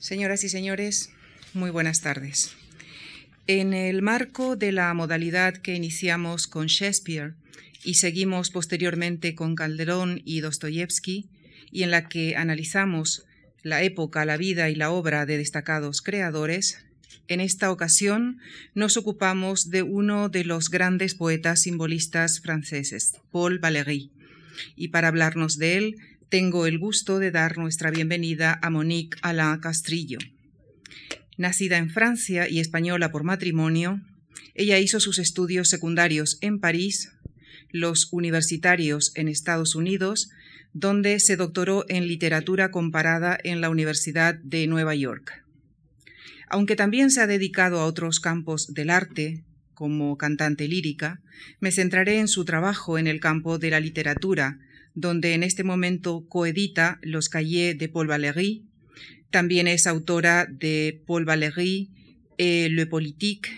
Señoras y señores, muy buenas tardes. En el marco de la modalidad que iniciamos con Shakespeare y seguimos posteriormente con Calderón y Dostoyevsky, y en la que analizamos la época, la vida y la obra de destacados creadores, en esta ocasión nos ocupamos de uno de los grandes poetas simbolistas franceses, Paul Valéry, y para hablarnos de él tengo el gusto de dar nuestra bienvenida a Monique Alain Castrillo. Nacida en Francia y española por matrimonio, ella hizo sus estudios secundarios en París, los universitarios en Estados Unidos, donde se doctoró en literatura comparada en la Universidad de Nueva York. Aunque también se ha dedicado a otros campos del arte, como cantante lírica, me centraré en su trabajo en el campo de la literatura, donde en este momento coedita Los Cahiers de Paul Valéry. También es autora de Paul Valéry et Le Politique.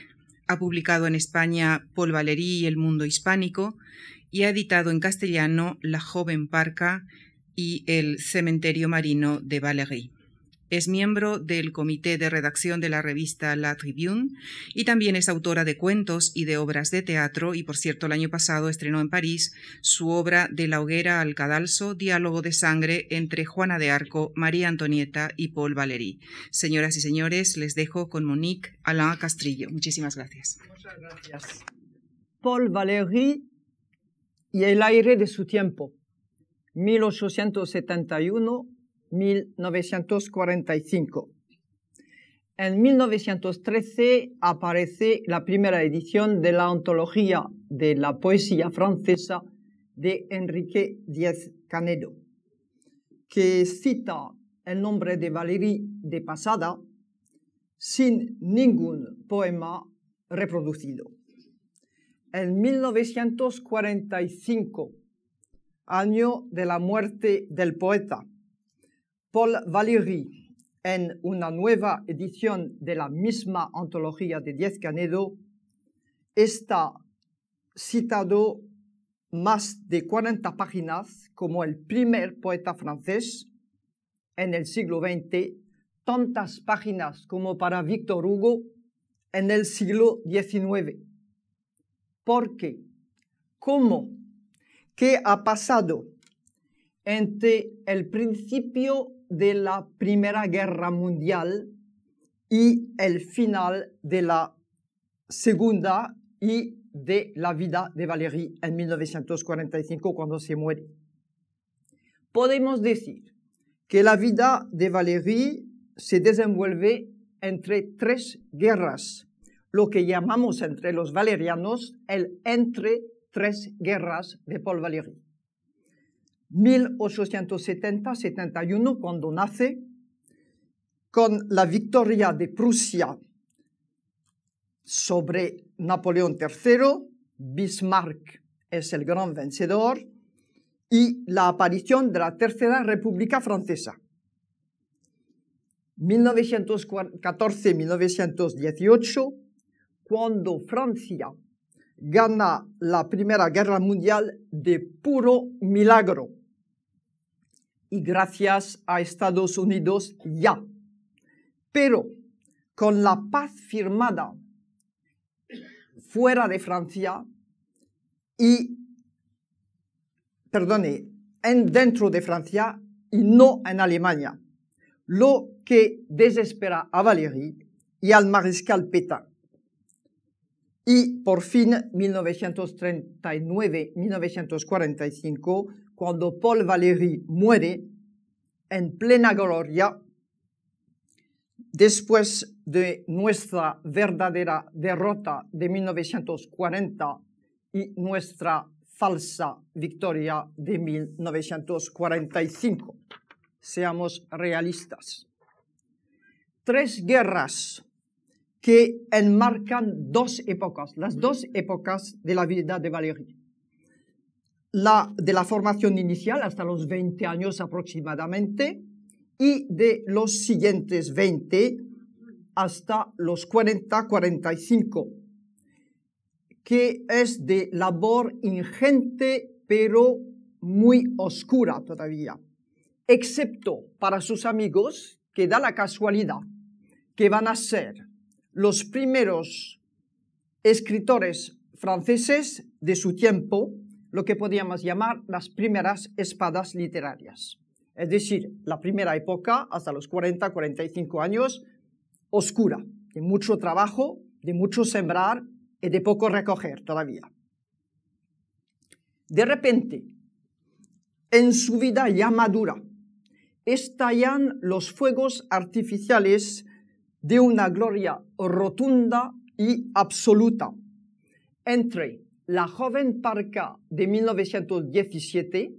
Ha publicado en España Paul Valéry y el mundo hispánico y ha editado en castellano La joven parca y El cementerio marino de Valéry. Es miembro del comité de redacción de la revista La Tribune y también es autora de cuentos y de obras de teatro y, por cierto, el año pasado estrenó en París su obra De la hoguera al cadalso, diálogo de sangre entre Juana de Arco, María Antonieta y Paul Valéry. Señoras y señores, les dejo con Monique Alain Castrillo. Muchísimas gracias. Muchas gracias. Paul Valéry y el aire de su tiempo, 1871 1945. En 1913 aparece la primera edición de la antología de la poesía francesa de Enrique Díez Canedo, que cita el nombre de Valéry de pasada sin ningún poema reproducido. En 1945, año de la muerte del poeta, Paul Valéry, en una nueva edición de la misma antología de Diez Canedo, está citado más de 40 páginas como el primer poeta francés en el siglo XX, tantas páginas como para Víctor Hugo en el siglo XIX. ¿Por qué? ¿Cómo? ¿Qué ha pasado entre el principio de la Primera Guerra Mundial y el final de la Segunda y de la vida de Valéry en 1945 cuando se muere. Podemos decir que la vida de Valéry se desenvuelve entre tres guerras, lo que llamamos entre los valerianos el entre tres guerras de Paul Valéry. 1870-71, cuando nace, con la victoria de Prusia sobre Napoleón III, Bismarck es el gran vencedor, y la aparición de la Tercera República Francesa. 1914-1918, cuando Francia gana la Primera Guerra Mundial de puro milagro y gracias a Estados Unidos ya. Pero con la paz firmada fuera de Francia y, perdone, en, dentro de Francia y no en Alemania, lo que desespera a Valéry y al mariscal Pétain. Y por fin, 1939-1945, cuando Paul Valéry muere en plena gloria, después de nuestra verdadera derrota de 1940 y nuestra falsa victoria de 1945. Seamos realistas. Tres guerras que enmarcan dos épocas, las dos épocas de la vida de Valéry la, de la formación inicial hasta los 20 años aproximadamente y de los siguientes 20 hasta los 40-45, que es de labor ingente pero muy oscura todavía, excepto para sus amigos que da la casualidad que van a ser los primeros escritores franceses de su tiempo, lo que podríamos llamar las primeras espadas literarias. Es decir, la primera época, hasta los 40, 45 años, oscura, de mucho trabajo, de mucho sembrar y de poco recoger todavía. De repente, en su vida ya madura, estallan los fuegos artificiales de una gloria rotunda y absoluta entre la joven parca de 1917,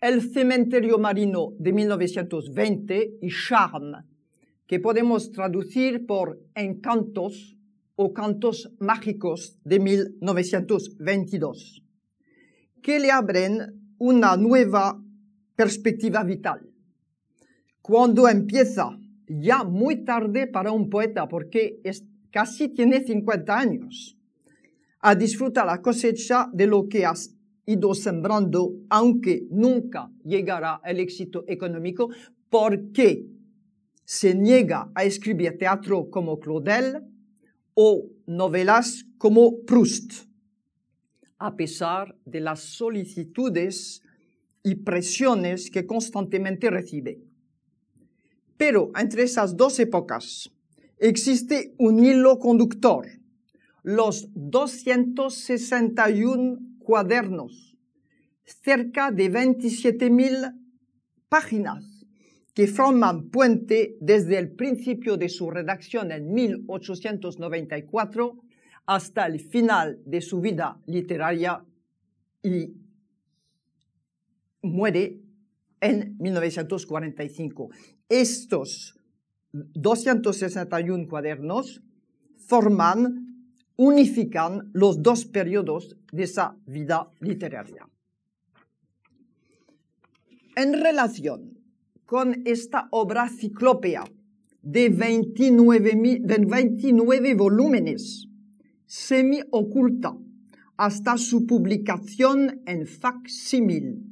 el cementerio marino de 1920 y Charme, que podemos traducir por encantos o cantos mágicos de 1922, que le abren una nueva perspectiva vital. Cuando empieza, ya muy tarde para un poeta, porque es, casi tiene 50 años, a disfrutar la cosecha de lo que has ido sembrando, aunque nunca llegará el éxito económico, porque se niega a escribir teatro como Claudel o novelas como Proust, a pesar de las solicitudes y presiones que constantemente recibe. Pero entre esas dos épocas existe un hilo conductor los 261 cuadernos, cerca de 27.000 páginas que forman puente desde el principio de su redacción en 1894 hasta el final de su vida literaria y muere en 1945. Estos 261 cuadernos forman unifican los dos periodos de esa vida literaria. En relación con esta obra ciclópea de 29, 29 volúmenes, semi-oculta hasta su publicación en facsímil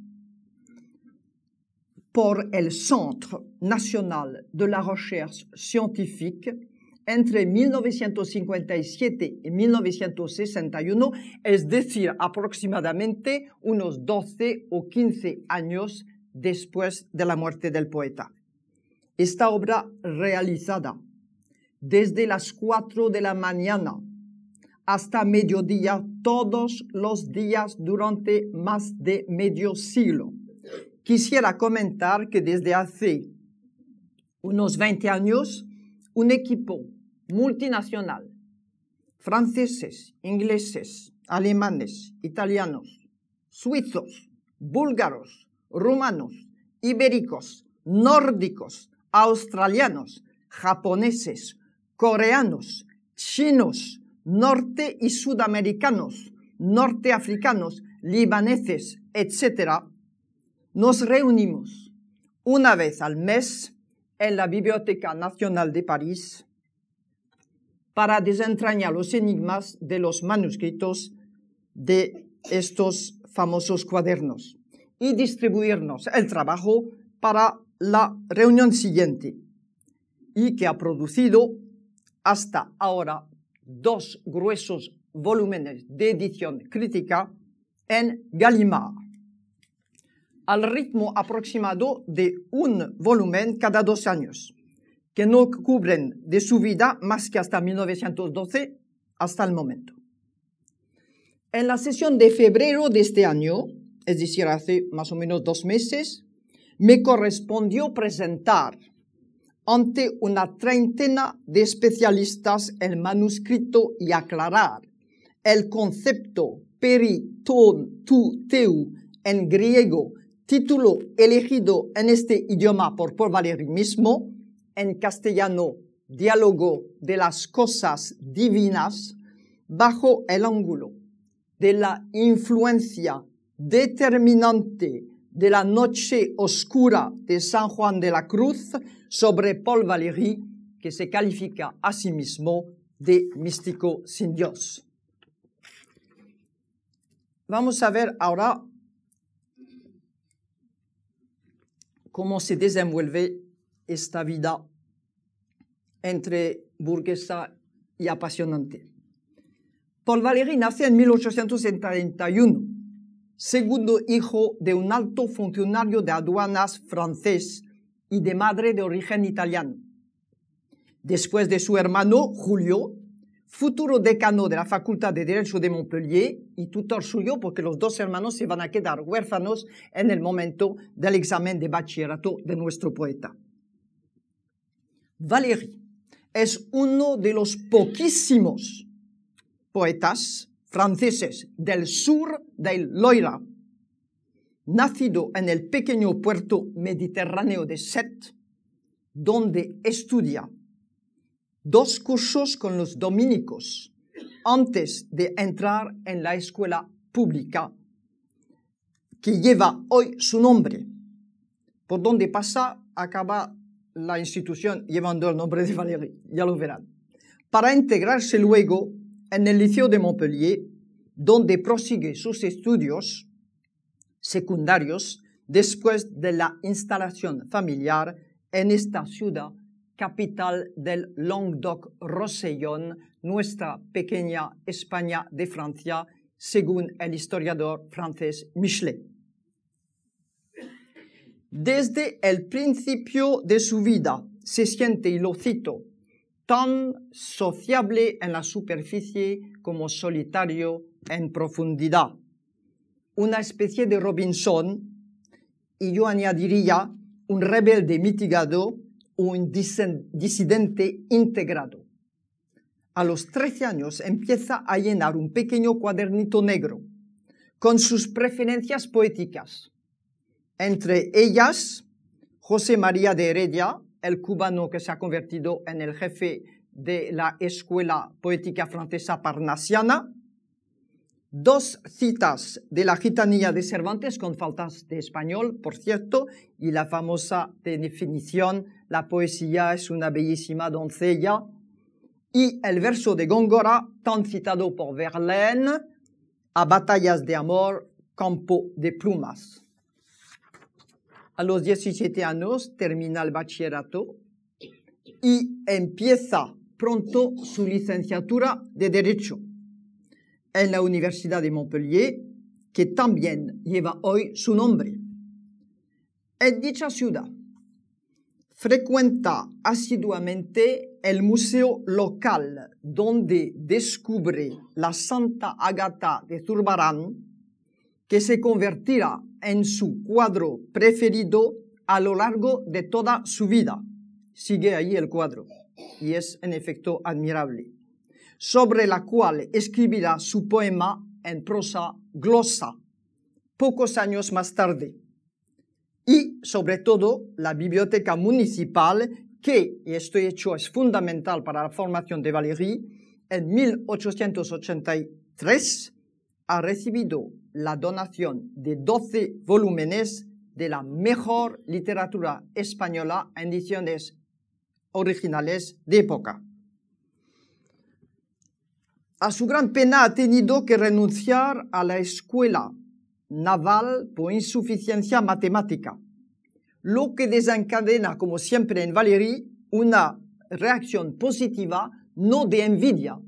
por el Centre National de la Recherche Scientifique entre 1957 y 1961, es decir, aproximadamente unos 12 o 15 años después de la muerte del poeta. Esta obra realizada desde las 4 de la mañana hasta mediodía todos los días durante más de medio siglo. Quisiera comentar que desde hace unos 20 años un equipo multinacional, franceses, ingleses, alemanes, italianos, suizos, búlgaros, rumanos, ibéricos, nórdicos, australianos, japoneses, coreanos, chinos, norte y sudamericanos, norteafricanos, libaneses, etc., nos reunimos una vez al mes en la Biblioteca Nacional de París para desentrañar los enigmas de los manuscritos de estos famosos cuadernos y distribuirnos el trabajo para la reunión siguiente y que ha producido hasta ahora dos gruesos volúmenes de edición crítica en Gallimard, al ritmo aproximado de un volumen cada dos años que no cubren de su vida más que hasta 1912, hasta el momento. En la sesión de febrero de este año, es decir, hace más o menos dos meses, me correspondió presentar ante una treintena de especialistas el manuscrito y aclarar el concepto periton tu teu en griego, título elegido en este idioma por Paul Valéry mismo, en castellano diálogo de las cosas divinas bajo el ángulo de la influencia determinante de la noche oscura de San Juan de la Cruz sobre Paul Valéry, que se califica a sí mismo de místico sin Dios. Vamos a ver ahora cómo se desenvuelve esta vida entre burguesa y apasionante. Paul Valéry nace en 1871, segundo hijo de un alto funcionario de aduanas francés y de madre de origen italiano. Después de su hermano Julio, futuro decano de la Facultad de Derecho de Montpellier y tutor suyo porque los dos hermanos se van a quedar huérfanos en el momento del examen de bachillerato de nuestro poeta. Valéry es uno de los poquísimos poetas franceses del sur del Loira, nacido en el pequeño puerto mediterráneo de Sète, donde estudia dos cursos con los dominicos antes de entrar en la escuela pública que lleva hoy su nombre. Por donde pasa, acaba la institución llevando el nombre de Valéry, ya lo verán, para integrarse luego en el Liceo de Montpellier, donde prosigue sus estudios secundarios después de la instalación familiar en esta ciudad capital del Languedoc-Roussillon, nuestra pequeña España de Francia, según el historiador francés Michelet. Desde el principio de su vida se siente, y lo cito, tan sociable en la superficie como solitario en profundidad. Una especie de Robinson, y yo añadiría un rebelde mitigado un disidente integrado. A los 13 años empieza a llenar un pequeño cuadernito negro con sus preferencias poéticas. Entre ellas, José María de Heredia, el cubano que se ha convertido en el jefe de la Escuela Poética Francesa Parnasiana, dos citas de la gitanilla de Cervantes con faltas de español, por cierto, y la famosa definición la poesía es una bellísima doncella, y el verso de Góngora, tan citado por Verlaine, a batallas de amor, campo de plumas. A los 17 años termina el bachillerato y empieza pronto su licenciatura de Derecho en la Universidad de Montpellier, que también lleva hoy su nombre. En dicha ciudad frecuenta asiduamente el museo local donde descubre la Santa Agata de Zurbarán, que se convertirá en su cuadro preferido a lo largo de toda su vida. Sigue ahí el cuadro y es en efecto admirable, sobre la cual escribirá su poema en prosa glosa pocos años más tarde y sobre todo la biblioteca municipal que, y esto hecho es fundamental para la formación de Valéry, en 1883 ha recibido la donación de 12 volúmenes de la mejor literatura española en ediciones originales de época. A su gran pena ha tenido que renunciar a la escuela naval por insuficiencia matemática, lo que desencadena, como siempre en Valéry, una reacción positiva no de envidia,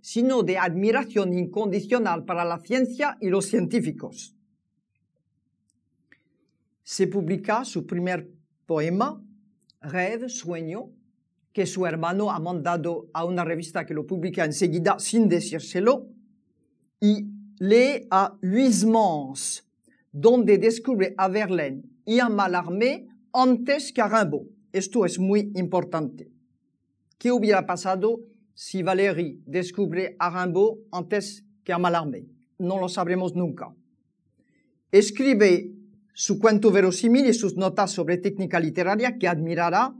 sino de admiración incondicional para la ciencia y los científicos. Se publica su primer poema, Rêve, Sueño, que su hermano ha mandado a una revista que lo publica enseguida sin decírselo, y lee a Huysmans, donde descubre a Verlaine y a Mallarmé antes que a Rimbaud. Esto es muy importante. ¿Qué hubiera pasado si Valéry descubre a Rimbaud antes que a Mallarmé? No lo sabremos nunca. Escribe su cuento verosímil y sus notas sobre técnica literaria que admirará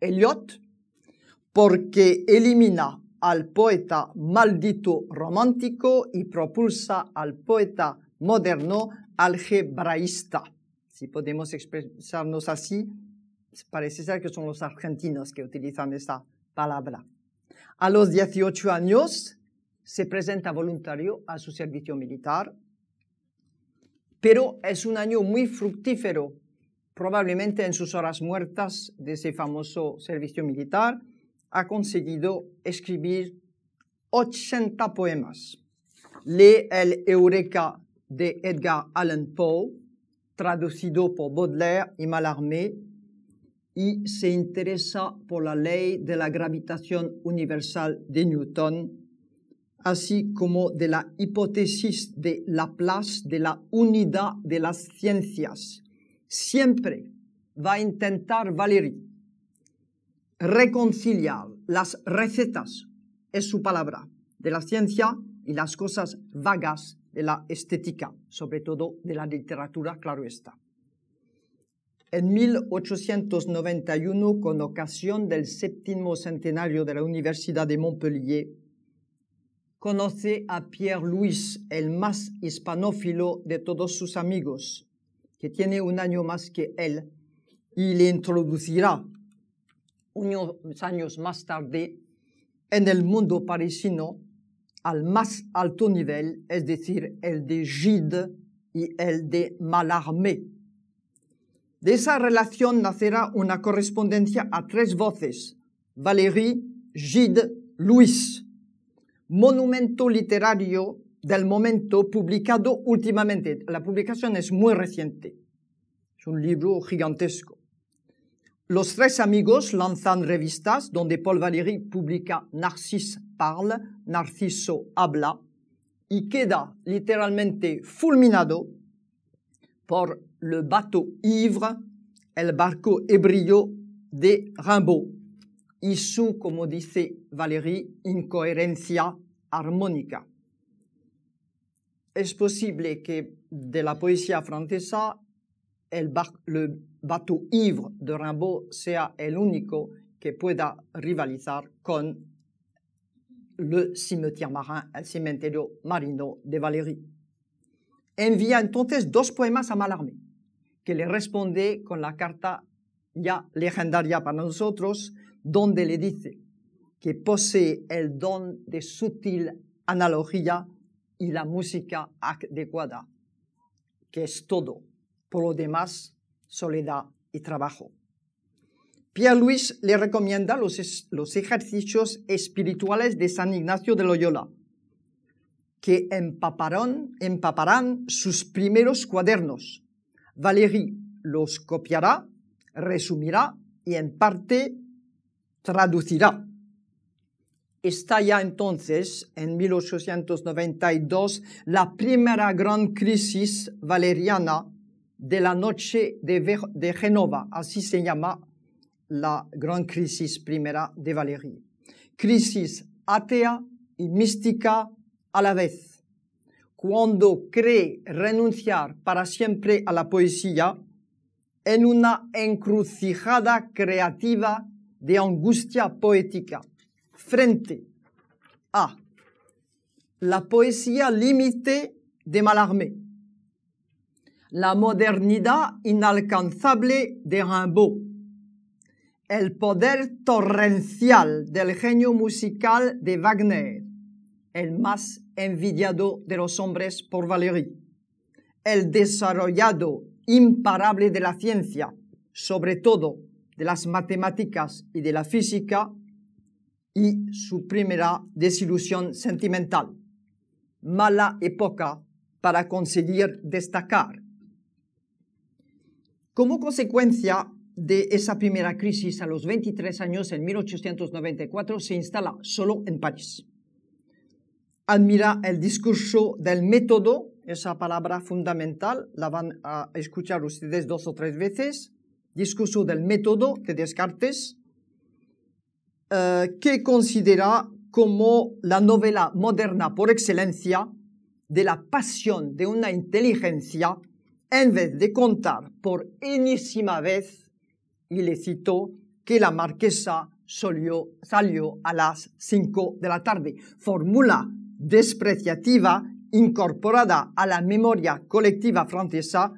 Eliot porque elimina al poeta maldito romántico y propulsa al poeta moderno algebraísta. Si podemos expresarnos así, parece ser que son los argentinos que utilizan esa palabra. A los 18 años se presenta voluntario a su servicio militar, pero es un año muy fructífero probablemente en sus horas muertas de ese famoso servicio militar, ha conseguido escribir 80 poemas. Lee el Eureka de Edgar Allan Poe, traducido por Baudelaire y Mallarmé, y se interesa por la ley de la gravitación universal de Newton, así como de la hipótesis de Laplace de la unidad de las ciencias. Siempre va a intentar Valéry reconciliar las recetas, es su palabra, de la ciencia y las cosas vagas de la estética, sobre todo de la literatura, claro está. En 1891, con ocasión del séptimo centenario de la Universidad de Montpellier, conoce a Pierre Louis, el más hispanófilo de todos sus amigos, que tiene un año más que él, y le introducirá unos años más tarde en el mundo parisino al más alto nivel, es decir, el de Gide y el de Mallarmé. De esa relación nacerá una correspondencia a tres voces, Valéry, Gide, Louis, monumento literario del momento publicado últimamente. La publicación es muy reciente. Es un libro gigantesco. Los tres amigos lanzan revistas donde Paul Valéry publica Narcisse parle, Narciso habla, y queda literalmente fulminado por le bateau ivre, el barco ebrio de Rimbaud, y su, como dice Valéry, incoherencia armónica. Es posible que de la poesía francesa el, le bateau ivre de Rimbaud sea el único que pueda rivalizar con le cimetière marin, el cementerio marino de Valéry. Envía entonces dos poemas a Mallarmé, que le responde con la carta ya legendaria para nosotros, donde le dice que posee el don de sutil analogía y la música adecuada, que es todo. Por lo demás, soledad y trabajo. Pierre Louis le recomienda los, los ejercicios espirituales de San Ignacio de Loyola, que empaparán, empaparán sus primeros cuadernos. Valéry los copiará, resumirá y en parte traducirá. Está ya entonces, en 1892, la primera gran crisis valeriana de la noche de, de así se llama la gran crisis primera de Valéry. Crisis atea y mística a la vez. Cuando cree renunciar para siempre a la poesía en una encrucijada creativa de angustia poética. Frente a la poesía límite de Mallarmé, la modernidad inalcanzable de Rimbaud, el poder torrencial del genio musical de Wagner, el más envidiado de los hombres por Valéry, el desarrollado imparable de la ciencia, sobre todo de las matemáticas y de la física, y su primera desilusión sentimental. Mala época para conseguir destacar. Como consecuencia de esa primera crisis a los 23 años, en 1894, se instala solo en París. Admira el discurso del método, esa palabra fundamental, la van a escuchar ustedes dos o tres veces, discurso del método de Descartes, eh, que considera como la novela moderna por excelencia de la pasión de una inteligencia en vez de contar por enésima vez, y le citó, que la marquesa salió, a las 5 de la tarde. Fórmula despreciativa incorporada a la memoria colectiva francesa.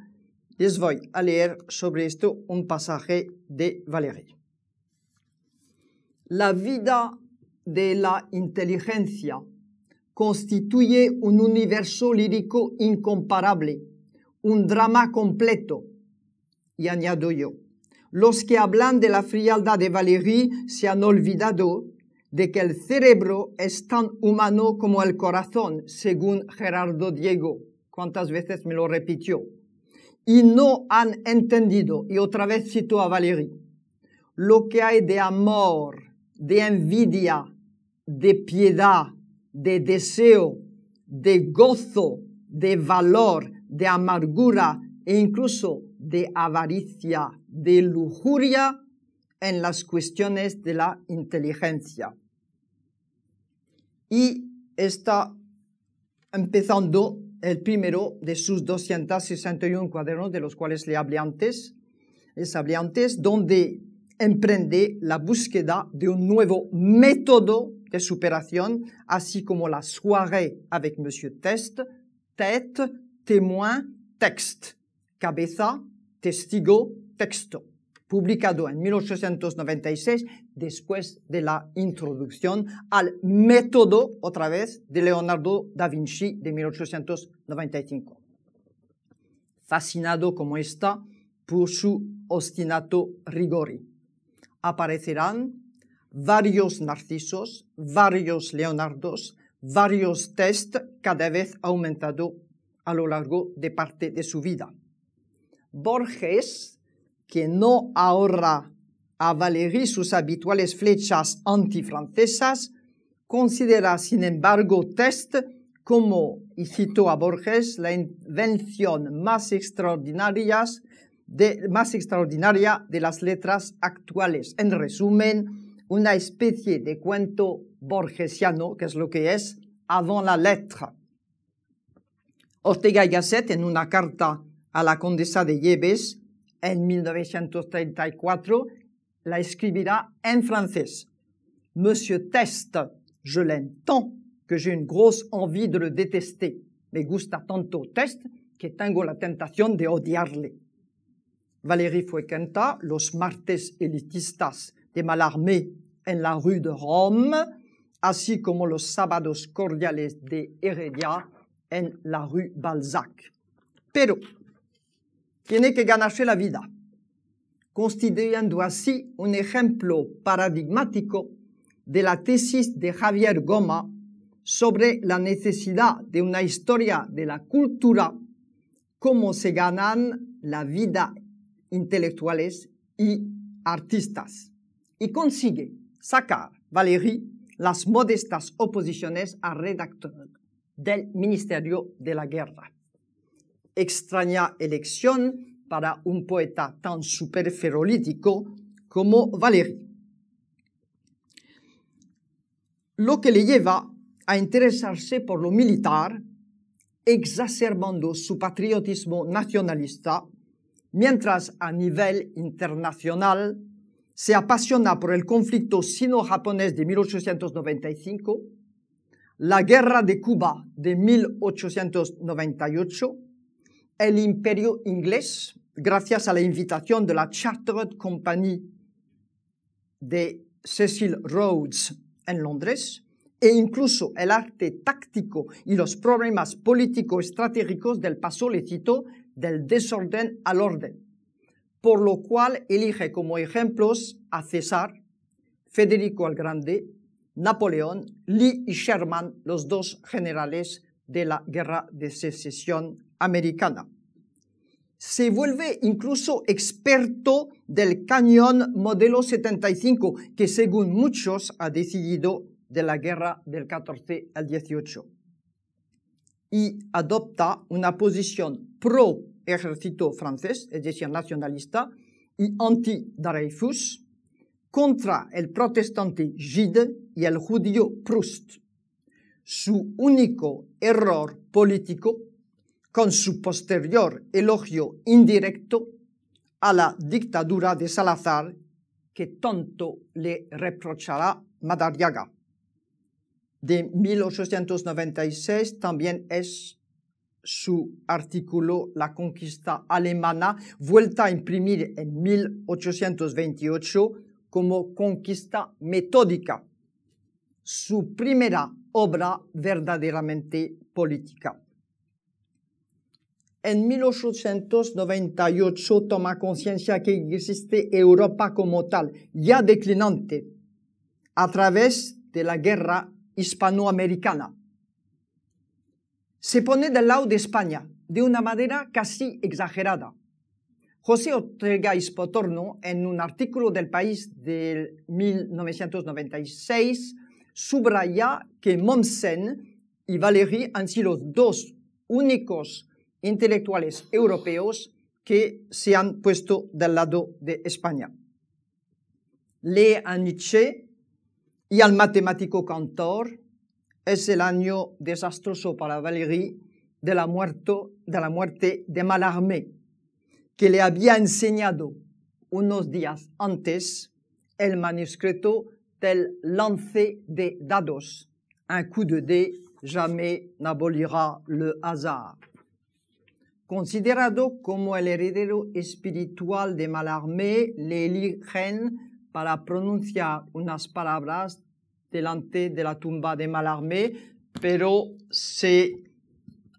Les voy a leer sobre esto un pasaje de Valéry. La vida de la inteligencia constituye un universo lírico incomparable, un drama completo, y añado yo, los que hablan de la frialdad de Valéry se han olvidado de que el cerebro es tan humano como el corazón, según Gerardo Diego. ¿Cuántas veces me lo repitió? Y no han entendido, y otra vez cito a Valéry, lo que hay de amor, de envidia, de piedad, de deseo, de gozo, de valor, de amargura e incluso de avaricia, de lujuria en las cuestiones de la inteligencia. Y está empezando el primero de sus 261 cuadernos, de los cuales le hablé antes, les hablé antes, donde emprende la búsqueda de un nuevo método de superación, así como la soirée avec Monsieur Test, tête, témoin, texte, cabeza, testigo, texto, publicado en 1896 después de la introducción al método, otra vez, de Leonardo da Vinci de 1895. Fascinado como está por su ostinato rigori. Aparecerán varios narcisos, varios leonardos, varios test cada vez aumentado a lo largo de parte de su vida. Borges, que no ahorra a Valéry sus habituales flechas antifrancesas, considera sin embargo Test como, y cito a Borges, la invención más, extraordinarias de, más extraordinaria de las letras actuales. En resumen, una especie de cuento borgesiano, que es lo que es, avant la lettre. Ortega y Gasset, en una carta a la condesa de Yebes en 1934, la escribirá en francés. Monsieur Teste, je l'aime tant que j'ai une grosse envie de le détester. Me gusta tanto Teste que tengo la tentación de odiarle. Valérie frecuenta los martes elitistas de Malarmé en la rue de Rome, así como los sábados cordiales de Heredia en la rue Balzac. Pero tiene que ganarse la vida constituyendo así un ejemplo paradigmático de la tesis de Javier Goma sobre la necesidad de una historia de la cultura, cómo se ganan la vida intelectuales y artistas. Y consigue sacar, Valéry, las modestas oposiciones al redactor del Ministerio de la Guerra. Extraña elección para un poeta tan superferolítico como Valéry. Lo que le lleva a interesarse por lo militar, exacerbando su patriotismo nacionalista, mientras a nivel internacional se apasiona por el conflicto sino-japonés de 1895, la guerra de Cuba de 1898, el imperio inglés gracias a la invitación de la Chartered Company de Cecil Rhodes en Londres, e incluso el arte táctico y los problemas político-estratégicos del pasolecito del desorden al orden, por lo cual elige como ejemplos a César, Federico el Grande, Napoleón, Lee y Sherman, los dos generales de la Guerra de Secesión americana se vuelve incluso experto del cañón modelo 75, que según muchos ha decidido de la guerra del 14 al 18. Y adopta una posición pro ejército francés, es decir, nacionalista, y anti-Dreyfus, contra el protestante Gide y el judío Proust. Su único error político con su posterior elogio indirecto a la dictadura de Salazar que tanto le reprochará Madariaga. De 1896 también es su artículo La conquista alemana, vuelta a imprimir en 1828 como conquista metódica, su primera obra verdaderamente política en 1898 toma conciencia que existe Europa como tal, ya declinante, a través de la guerra hispanoamericana. Se pone del lado de España de una manera casi exagerada. José Ortega Ispotorno, en un artículo del País de 1996, subraya que Mommsen y Valéry han sido los dos únicos intelectuales europeos que se han puesto del lado de España. Lee a Nietzsche y al matemático Cantor. Es el año desastroso para Valéry de la, de la muerte de Mallarmé, que le había enseñado unos días antes el manuscrito del lance de dados. Un coup de dé jamais n'abolira le hasard. Considerado como el heredero espiritual de Mallarmé, le eligen para pronunciar unas palabras delante de la tumba de Mallarmé, pero se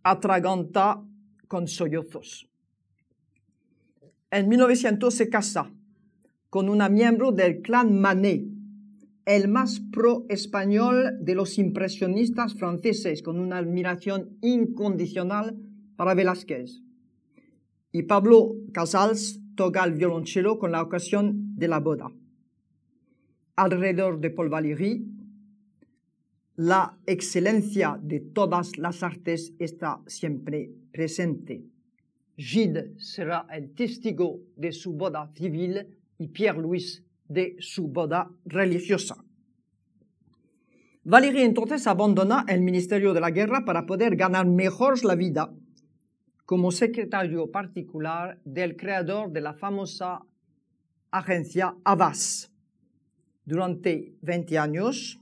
atraganta con sollozos. En 1900 se casa con una miembro del clan Manet, el más pro-español de los impresionistas franceses, con una admiración incondicional para Velázquez. Y Pablo Casals toca el violonchelo con la ocasión de la boda. Alrededor de Paul Valéry, la excelencia de todas las artes está siempre presente. Gide será el testigo de su boda civil y Pierre Louis de su boda religiosa. Valéry entonces abandona el Ministerio de la Guerra para poder ganar mejor la vida como secretario particular del creador de la famosa agencia Avas. Durante 20 años,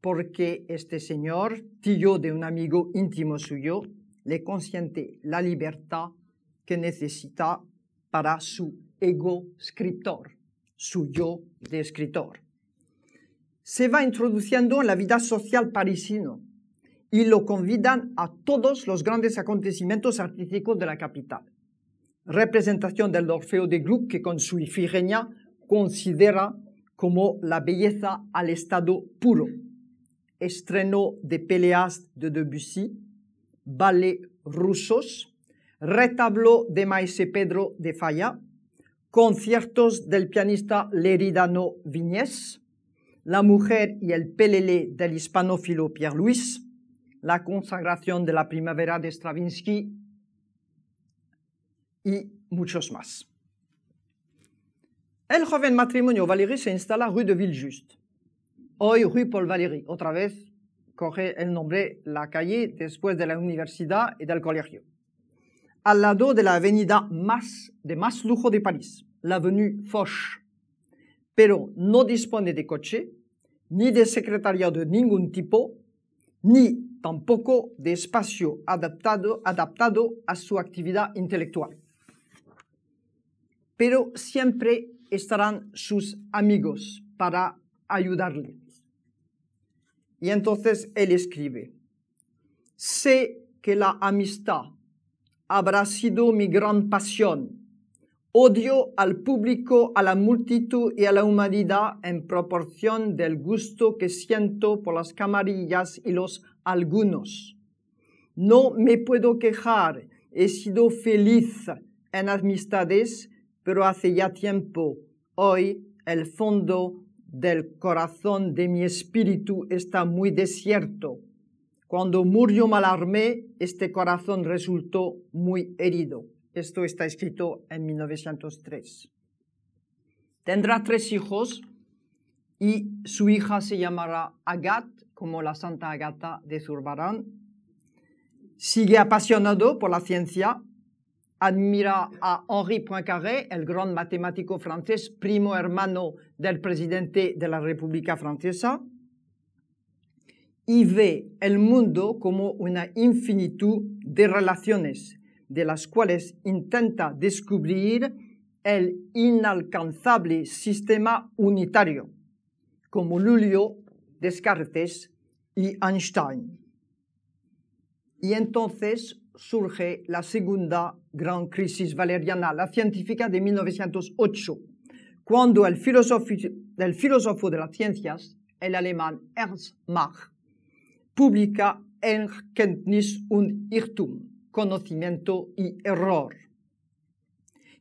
porque este señor, tío de un amigo íntimo suyo, le consiente la libertad que necesita para su ego escritor, su yo de escritor. Se va introduciendo en la vida social parisino y lo convidan a todos los grandes acontecimientos artísticos de la capital. Representación del Orfeo de Gluck que con su Ifigenia considera como la belleza al estado puro estreno de peleas de Debussy, ballet rusos, retablo de Maese Pedro de Falla, conciertos del pianista leridano Viñez, La mujer y el pelele del hispanófilo Pierre Louis, la consagración de la primavera de Stravinsky y muchos más. El joven matrimonio Valéry se instala rue de Villejuste hoy Rue Paul Valéry, otra vez coge el nombre la calle después de la universidad y del colegio, al lado de la avenida más, de más lujo de París, la avenue Foch, pero no dispone de coche, ni de secretariado de ningún tipo, ni tampoco de espacio adaptado, adaptado a su actividad intelectual. Pero siempre estarán sus amigos para ayudarle. Y entonces él escribe, sé que la amistad habrá sido mi gran pasión. Odio al público, a la multitud y a la humanidad en proporción del gusto que siento por las camarillas y los algunos. No me puedo quejar, he sido feliz en amistades, pero hace ya tiempo. Hoy el fondo del corazón de mi espíritu está muy desierto. Cuando murió Malarmé, este corazón resultó muy herido. Esto está escrito en 1903. Tendrá tres hijos y su hija se llamará Agat, como la Santa Agata de Zurbarán. Sigue apasionado por la ciencia admira a Henri Poincaré, el gran matemático francés, primo hermano del presidente de la República Francesa, y ve el mundo como una infinitud de relaciones, de las cuales intenta descubrir el inalcanzable sistema unitario, como Lulio, Descartes y Einstein. Y entonces surge la segunda gran crisis valeriana, la científica de 1908, cuando el filósofo, el filósofo de las ciencias, el alemán Ernst Mach, publica Erkenntnis und Irrtum, conocimiento y error,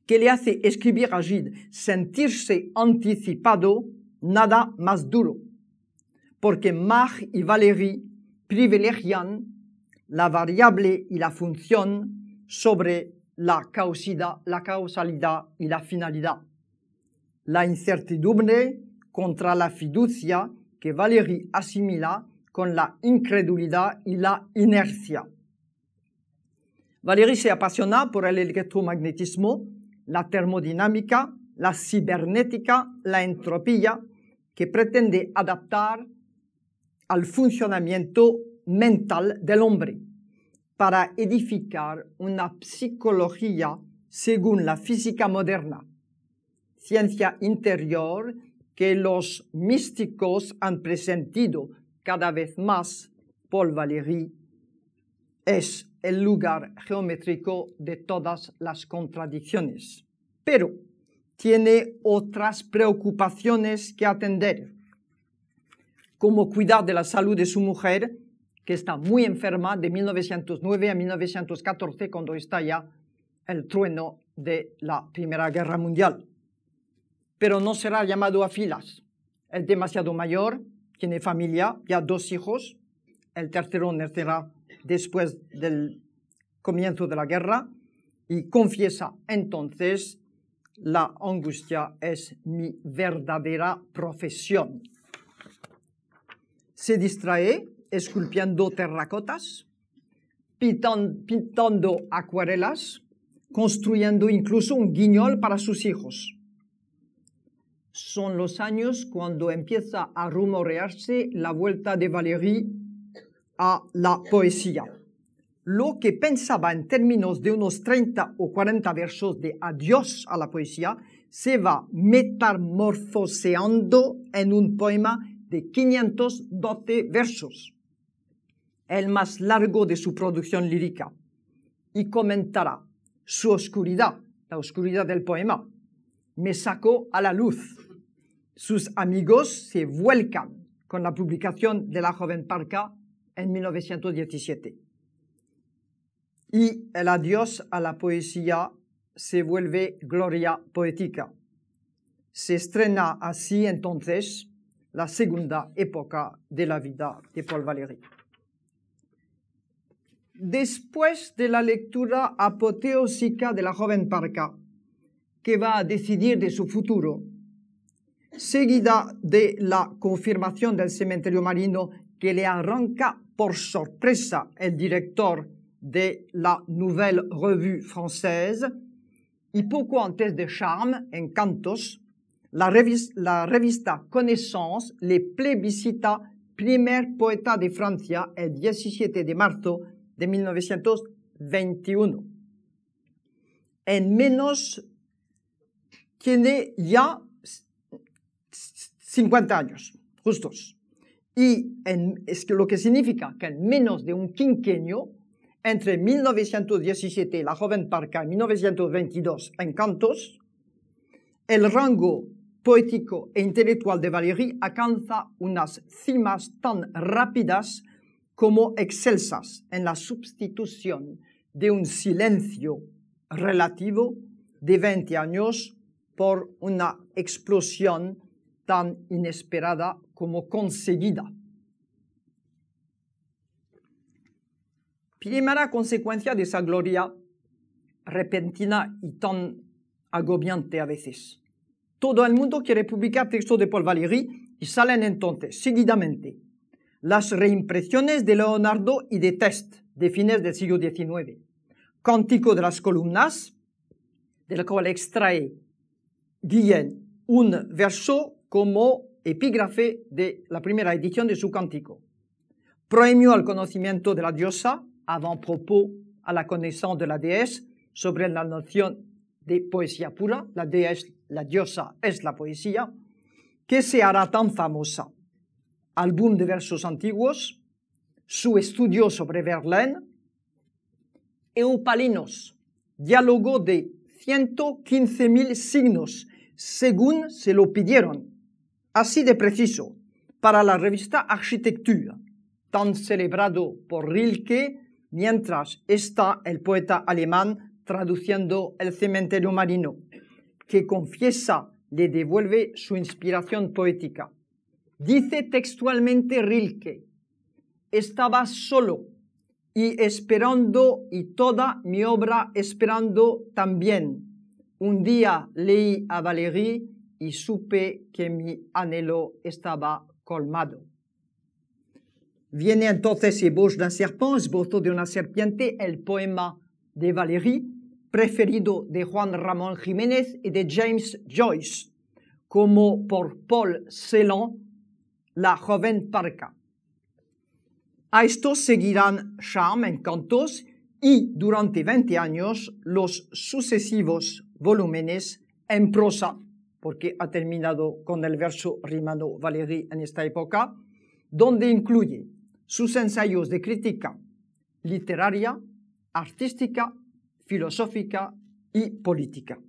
que le hace escribir a Gide sentirse anticipado nada más duro, porque Mach y Valéry privilegian la variable y la función sobre la causalidad, la causalidad y la finalidad. La incertidumbre contra la fiducia que Valéry asimila con la incredulidad y la inercia. Valéry se apasiona por el electromagnetismo, la termodinámica, la cibernética, la entropía, que pretende adaptar al funcionamiento mental del hombre para edificar una psicología según la física moderna, ciencia interior que los místicos han presentido cada vez más. Paul Valéry es el lugar geométrico de todas las contradicciones, pero tiene otras preocupaciones que atender, como cuidar de la salud de su mujer, que está muy enferma de 1909 a 1914, cuando estalla el trueno de la Primera Guerra Mundial. Pero no será llamado a filas. Es demasiado mayor, tiene familia, ya dos hijos, el tercero nacerá después del comienzo de la guerra y confiesa entonces la angustia es mi verdadera profesión. Se distrae esculpiendo terracotas, pintando acuarelas, construyendo incluso un guiñol para sus hijos. Son los años cuando empieza a rumorearse la vuelta de Valéry a la poesía. Lo que pensaba en términos de unos 30 o 40 versos de adiós a la poesía se va metamorfoseando en un poema de 512 versos el más largo de su producción lírica, y comentará su oscuridad, la oscuridad del poema. Me sacó a la luz. Sus amigos se vuelcan con la publicación de La joven Parca en 1917. Y el adiós a la poesía se vuelve gloria poética. Se estrena así entonces la segunda época de la vida de Paul Valéry. Después de la lectura apoteósica de la joven Parca, que va a decidir de su futuro, seguida de la confirmación del cementerio marino que le arranca por sorpresa el director de la Nouvelle Revue Française, y poco antes de Charme, en Cantos, la, la revista Connaissance le plebiscita primer poeta de Francia el 17 de marzo de 1921. En menos tiene ya 50 años, justos. Y es que lo que significa que en menos de un quinquenio, entre 1917, La joven parca, y 1922, Encantos, el rango poético e intelectual de Valéry alcanza unas cimas tan rápidas como excelsas en la sustitución de un silencio relativo de 20 años por una explosión tan inesperada como conseguida. Primera consecuencia de esa gloria repentina y tan agobiante a veces. Todo el mundo quiere publicar textos de Paul Valéry y salen entonces seguidamente las reimpresiones de Leonardo y de Test de fines del siglo XIX, Cántico de las columnas, del cual extrae Guillén un verso como epígrafe de la primera edición de su cántico. Premio al conocimiento de la diosa, avant-propos a la connaissance de la déesse sobre la noción de poesía pura, la déesse, la diosa es la poesía, que se hará tan famosa. Álbum de versos antiguos, su estudio sobre Verlaine. Eupalinos, diálogo de 115.000 signos, según se lo pidieron, así de preciso, para la revista Architectura, tan celebrado por Rilke, mientras está el poeta alemán traduciendo El cementerio marino, que confiesa le devuelve su inspiración poética. Dice textualmente Rilke, estaba solo y esperando y toda mi obra esperando también. Un día leí a Valéry y supe que mi anhelo estaba colmado. Viene entonces Ébauche d'un serpent, esbozo de una serpiente, el poema de Valéry, preferido de Juan Ramón Jiménez y de James Joyce, como por Paul Celan, la joven parca. A esto seguirán Charme, Encantos y durante 20 años los sucesivos volúmenes en prosa, porque ha terminado con el verso rimano Valéry en esta época, donde incluye sus ensayos de crítica literaria, artística, filosófica y política.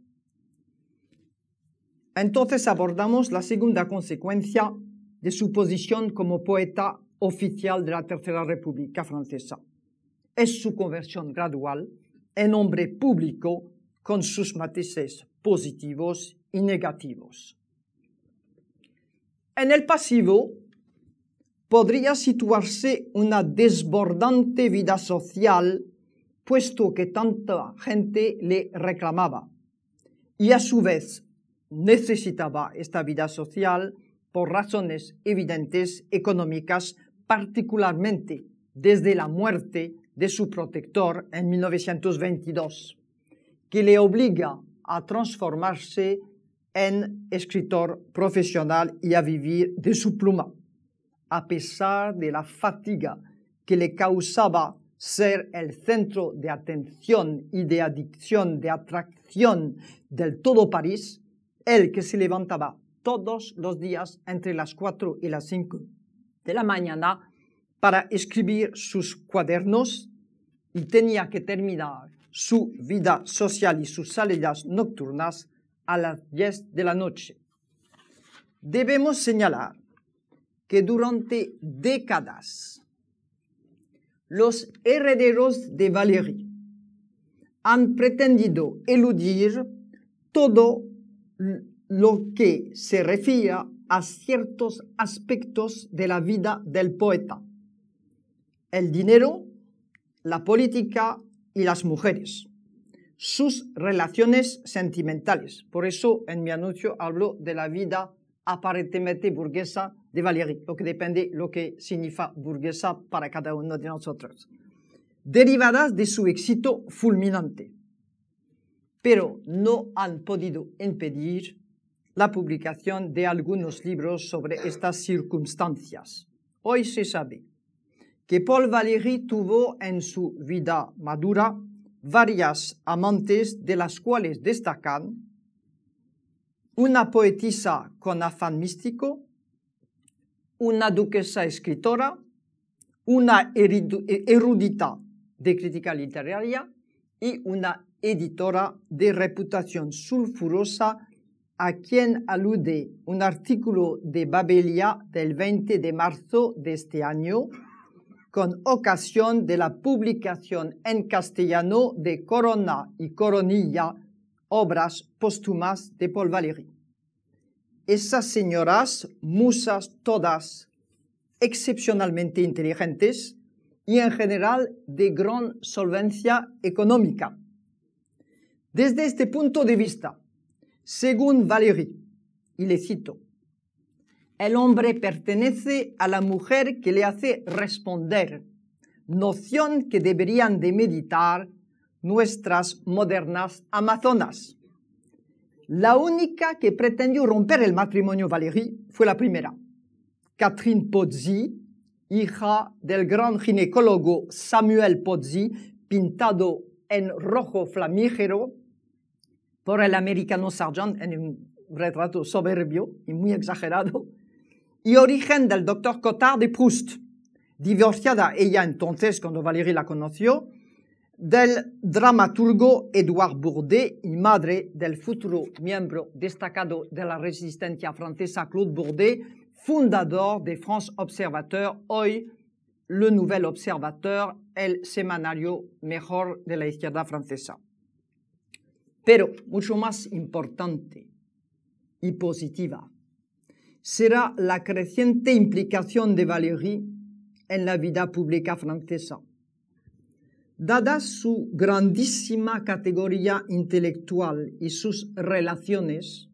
Entonces abordamos la segunda consecuencia de su posición como poeta oficial de la Tercera República Francesa. Es su conversión gradual en hombre público con sus matices positivos y negativos. En el pasivo podría situarse una desbordante vida social, puesto que tanta gente le reclamaba, y a su vez necesitaba esta vida social por razones evidentes económicas particularmente desde la muerte de su protector en 1922, que le obliga a transformarse en escritor profesional y a vivir de su pluma, a pesar de la fatiga que le causaba ser el centro de atención y de adicción, de atracción del todo París, el que se levantaba todos los días entre las 4 y las 5 de la mañana para escribir sus cuadernos y tenía que terminar su vida social y sus salidas nocturnas a las 10 de la noche. Debemos señalar que durante décadas los herederos de Valéry han pretendido eludir todo lo que se refiere a ciertos aspectos de la vida del poeta. El dinero, la política y las mujeres. Sus relaciones sentimentales. Por eso en mi anuncio hablo de la vida aparentemente burguesa de Valéry, lo que depende lo que significa burguesa para cada uno de nosotros. Derivadas de su éxito fulminante. Pero no han podido impedir la publicación de algunos libros sobre estas circunstancias. Hoy se sabe que Paul Valéry tuvo en su vida madura varias amantes, de las cuales destacan una poetisa con afán místico, una duquesa escritora, una erudita de crítica literaria y una editora de reputación sulfurosa a quien alude un artículo de Babelia del 20 de marzo de este año, con ocasión de la publicación en castellano de Corona y Coronilla, obras póstumas de Paul Valéry. Esas señoras, musas todas excepcionalmente inteligentes y en general de gran solvencia económica. Desde este punto de vista, según Valéry, y le cito, el hombre pertenece a la mujer que le hace responder, noción que deberían de meditar nuestras modernas amazonas. La única que pretendió romper el matrimonio Valéry fue la primera, Catherine Pozzi, hija del gran ginecólogo Samuel Pozzi, pintado en rojo flamígero por el americano Sargent en un retrato soberbio y muy exagerado, y origen del doctor Cotard de Proust, divorciada ella entonces cuando Valéry la conoció, del dramaturgo Edouard Bourdet y madre del futuro miembro destacado de la resistencia francesa Claude Bourdet, fundador de France Observateur, hoy Le Nouvel Observateur, el semanario mejor de la izquierda francesa. Pero mucho más importante y positiva será la creciente implicación de Valéry en la vida pública francesa. Dada su grandísima categoría intelectual y sus relaciones,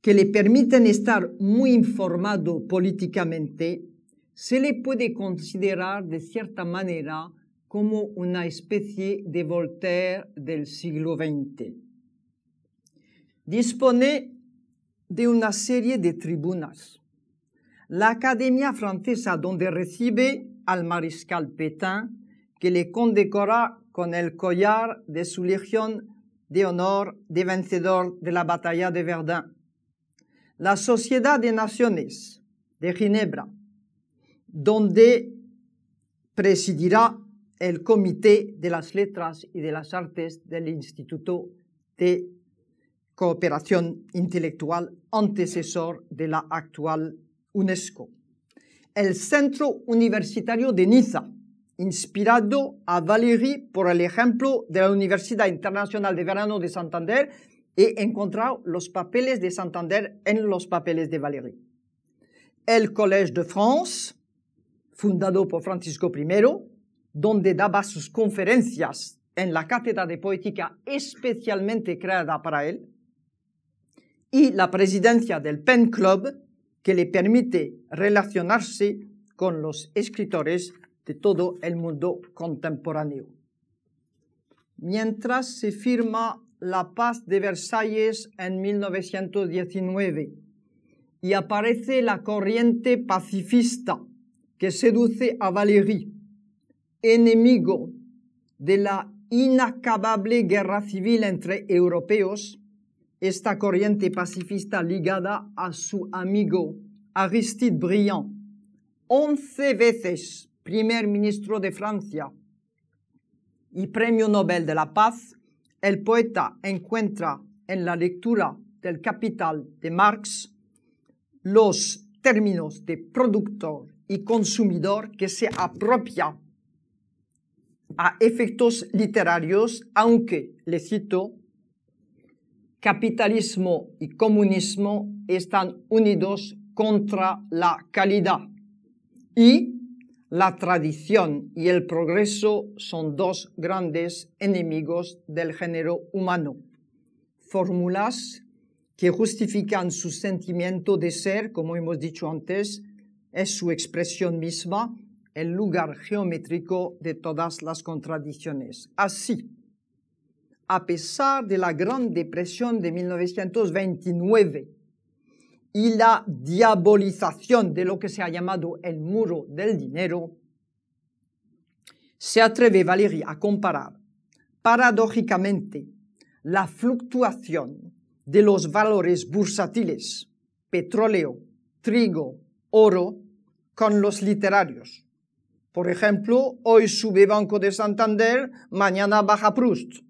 que le permiten estar muy informado políticamente, se le puede considerar de cierta manera como una especie de Voltaire del siglo XX. Dispone de una serie de tribunas. La Academia Francesa, donde recibe al mariscal Pétain, que le condecora con el collar de su Legión de Honor de vencedor de la batalla de Verdun. La Sociedad de Naciones de Ginebra, donde presidirá el Comité de las Letras y de las Artes del Instituto de Cooperación Intelectual, antecesor de la actual UNESCO. El Centro Universitario de Niza, inspirado a Valéry por el ejemplo de la Universidad Internacional de Verano de Santander, he encontrado los papeles de Santander en los papeles de Valéry. El Collège de France, fundado por Francisco I, donde daba sus conferencias en la cátedra de poética especialmente creada para él, y la presidencia del Pen Club, que le permite relacionarse con los escritores de todo el mundo contemporáneo. Mientras se firma la paz de Versalles en 1919 y aparece la corriente pacifista que seduce a Valéry enemigo de la inacabable guerra civil entre europeos, esta corriente pacifista ligada a su amigo Aristide Briand, once veces primer ministro de Francia y premio Nobel de la Paz, el poeta encuentra en la lectura del Capital de Marx los términos de productor y consumidor que se apropia a efectos literarios, aunque, le cito, capitalismo y comunismo están unidos contra la calidad y la tradición y el progreso son dos grandes enemigos del género humano. Fórmulas que justifican su sentimiento de ser, como hemos dicho antes, es su expresión misma el lugar geométrico de todas las contradicciones. Así, a pesar de la Gran Depresión de 1929 y la diabolización de lo que se ha llamado el muro del dinero, se atreve Valéry a comparar paradójicamente la fluctuación de los valores bursátiles, petróleo, trigo, oro, con los literarios. Por ejemplo, hoy sube Banco de Santander, mañana baja Proust,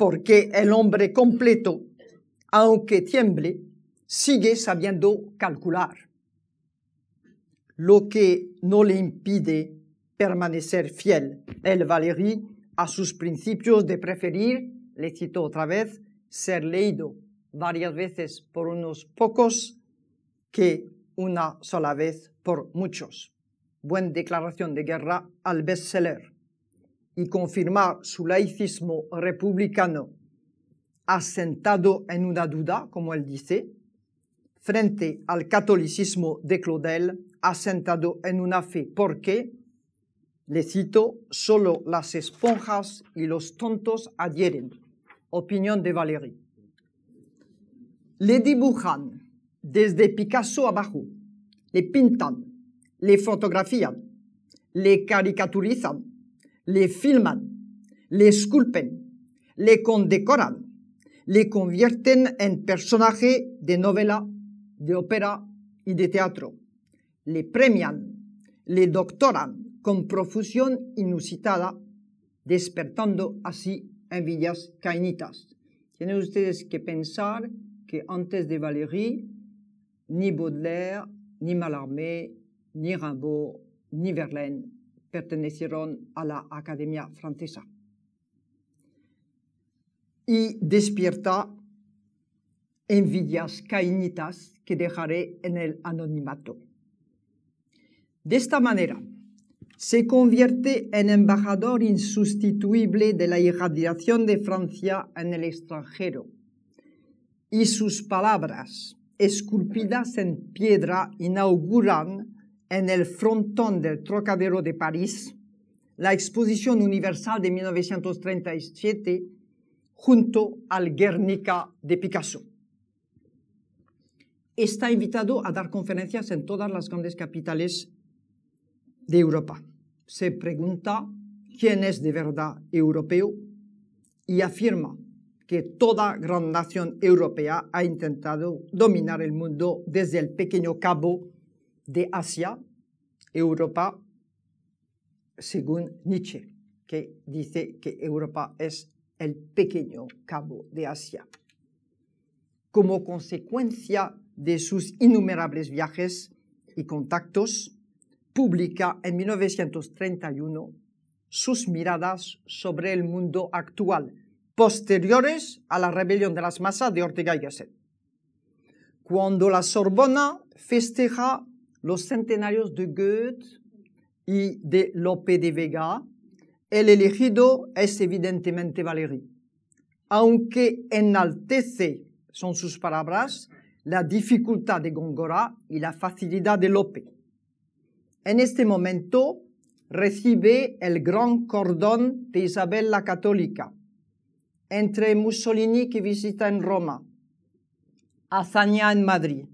porque el hombre completo, aunque tiemble, sigue sabiendo calcular, lo que no le impide permanecer fiel, el Valéry, a sus principios de preferir, le cito otra vez, ser leído varias veces por unos pocos que una sola vez por muchos. Buena declaración de guerra al bestseller y confirmar su laicismo republicano asentado en una duda, como él dice, frente al catolicismo de Claudel asentado en una fe, porque, le cito, solo las esponjas y los tontos adhieren. Opinión de Valéry. Le dibujan desde Picasso abajo, le pintan, le fotografían, le caricaturizan, le filman, le esculpen, le condecoran, le convierten en personaje de novela, de ópera y de teatro, le premian, le doctoran, con profusión inusitada, despertando así envidias cainitas. Tienen ustedes que pensar que antes de Valéry, ni Baudelaire, ni Mallarmé, ni Rimbaud, ni Verlaine pertenecieron a la Academia Francesa. Y despierta envidias cainitas que dejaré en el anonimato. De esta manera, se convierte en embajador insustituible de la irradiación de Francia en el extranjero. Y sus palabras, esculpidas en piedra, inauguran en el frontón del Trocadero de París la Exposición Universal de 1937 junto al Guernica de Picasso está invitado a dar conferencias en todas las grandes capitales de Europa. Se pregunta quién es de verdad europeo y afirma que toda gran nación europea ha intentado dominar el mundo desde el pequeño cabo de Asia, Europa, según Nietzsche, que dice que Europa es el pequeño cabo de Asia. Como consecuencia de sus innumerables viajes y contactos, publica en 1931 sus miradas sobre el mundo actual, posteriores a la rebelión de las masas de Ortega y Gasset. Cuando la Sorbona festeja los centenarios de Goethe y de Lope de Vega, el elegido es evidentemente Valéry, aunque enaltece, son sus palabras, la dificultad de Góngora y la facilidad de Lope. En este momento recibe el gran cordón de Isabel la Católica, entre Mussolini que visita en Roma, Azaña en Madrid.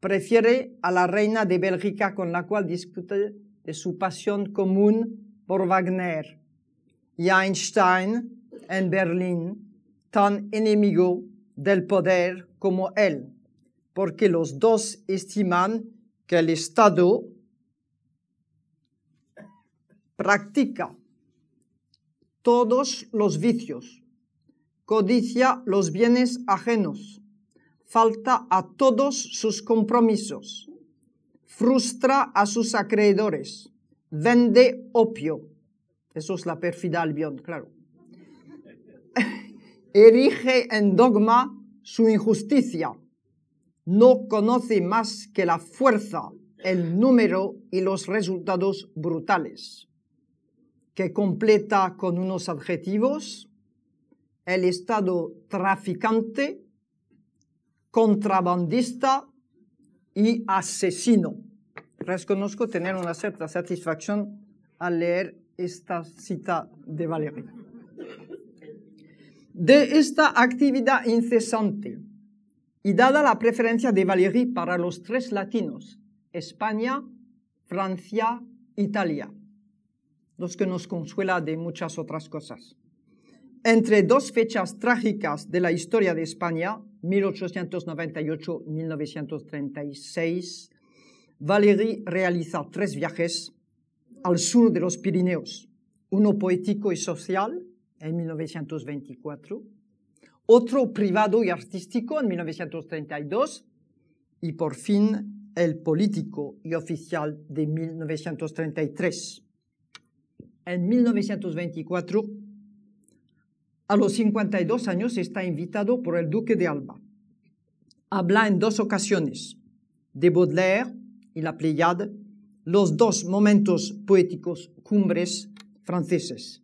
Prefiere a la reina de Bélgica con la cual discute de su pasión común por Wagner. Y Einstein en Berlín, tan enemigo del poder como él porque los dos estiman que el Estado practica todos los vicios, codicia los bienes ajenos, falta a todos sus compromisos, frustra a sus acreedores, vende opio. Eso es la perfida Albión, claro. Erige en dogma su injusticia no conoce más que la fuerza, el número y los resultados brutales, que completa con unos adjetivos el Estado traficante, contrabandista y asesino. Reconozco tener una cierta satisfacción al leer esta cita de Valéry. De esta actividad incesante y dada la preferencia de Valéry para los tres latinos, España, Francia, Italia, los que nos consuela de muchas otras cosas. Entre dos fechas trágicas de la historia de España, 1898-1936, Valéry realiza tres viajes al sur de los Pirineos, uno poético y social en 1924, otro privado y artístico en 1932 y por fin el político y oficial de 1933. En 1924, a los 52 años, está invitado por el duque de Alba. Habla en dos ocasiones de Baudelaire y la Pléiade, los dos momentos poéticos cumbres franceses,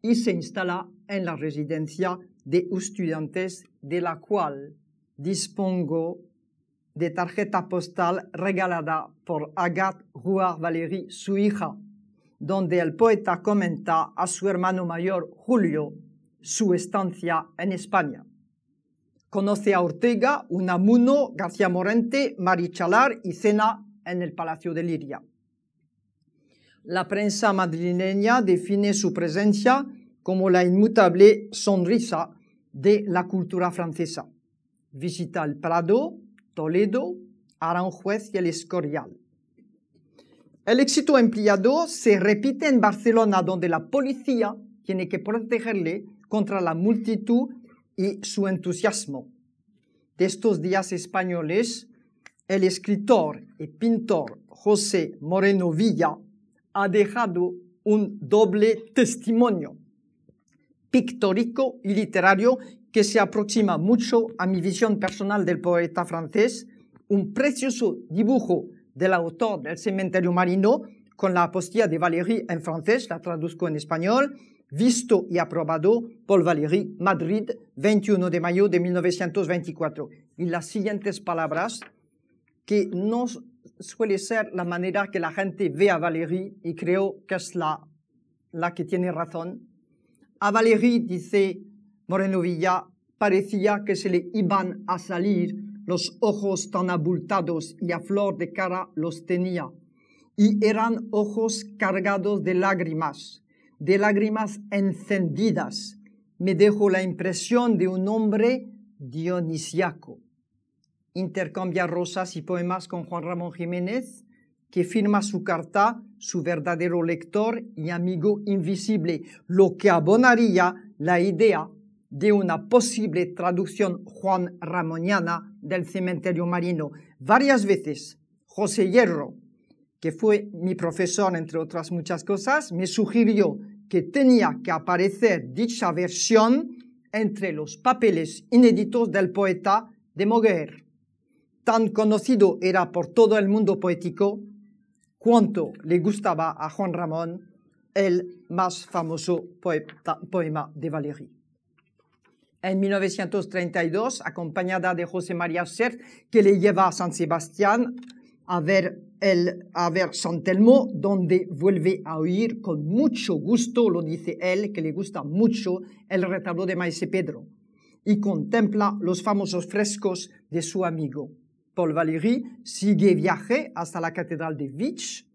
y se instala en la residencia de estudiantes de la cual dispongo de tarjeta postal regalada por Agathe Rouard Valéry, su hija, donde el poeta comenta a su hermano mayor Julio su estancia en España. Conoce a Ortega, Unamuno, García Morente, Marichalar y cena en el Palacio de Liria. La prensa madrileña define su presencia como la inmutable sonrisa de la cultura francesa. Visita el Prado, Toledo, Aranjuez y el Escorial. El éxito empleado se repite en Barcelona, donde la policía tiene que protegerle contra la multitud y su entusiasmo. De estos días españoles, el escritor y pintor José Moreno Villa ha dejado un doble testimonio pictórico y literario que se aproxima mucho a mi visión personal del poeta francés, un precioso dibujo del autor del cementerio marino con la apostilla de Valéry en francés, la traduzco en español, visto y aprobado por Valéry, Madrid, 21 de mayo de 1924. Y las siguientes palabras, que no suele ser la manera que la gente ve a Valéry, y creo que es la, la que tiene razón. A Valéry, dice Moreno Villa, parecía que se le iban a salir los ojos tan abultados y a flor de cara los tenía, y eran ojos cargados de lágrimas, de lágrimas encendidas. Me dejó la impresión de un hombre dionisiaco. Intercambia rosas y poemas con Juan Ramón Jiménez, que firma su carta su verdadero lector y amigo invisible, lo que abonaría la idea de una posible traducción juan ramoniana del cementerio marino. Varias veces José Hierro, que fue mi profesor entre otras muchas cosas, me sugirió que tenía que aparecer dicha versión entre los papeles inéditos del poeta de Moguer. Tan conocido era por todo el mundo poético cuanto le gustaba a Juan Ramón el más famoso poema de Valéry en 1932, acompañada de José María Sert, que le lleva a San Sebastián a ver, el, a ver San Telmo, donde vuelve a oír con mucho gusto, lo dice él, que le gusta mucho el retablo de Maese Pedro, y contempla los famosos frescos de su amigo. Paul Valéry sigue viaje hasta la catedral de Vich,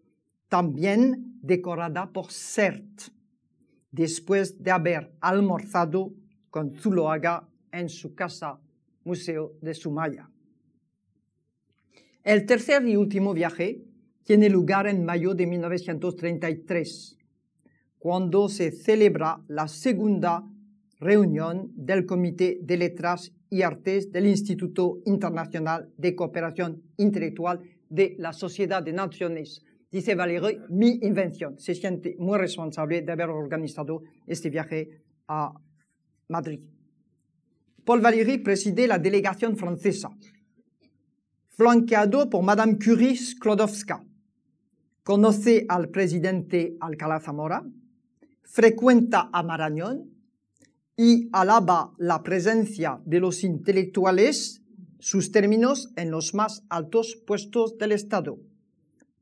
también decorada por Sert, después de haber almorzado con Zuloaga en su casa Museo de Sumaya. El tercer y último viaje tiene lugar en mayo de 1933, cuando se celebra la segunda reunión del Comité de Letras y Artes del Instituto Internacional de Cooperación Intelectual de la Sociedad de Naciones. Dice Valéry, mi invención. Se siente muy responsable de haber organizado este viaje a Madrid. Paul Valéry preside la delegación francesa, flanqueado por Madame Curie Sklodowska. Conoce al presidente Alcalá Zamora, frecuenta a Marañón y alaba la presencia de los intelectuales, sus términos en los más altos puestos del Estado,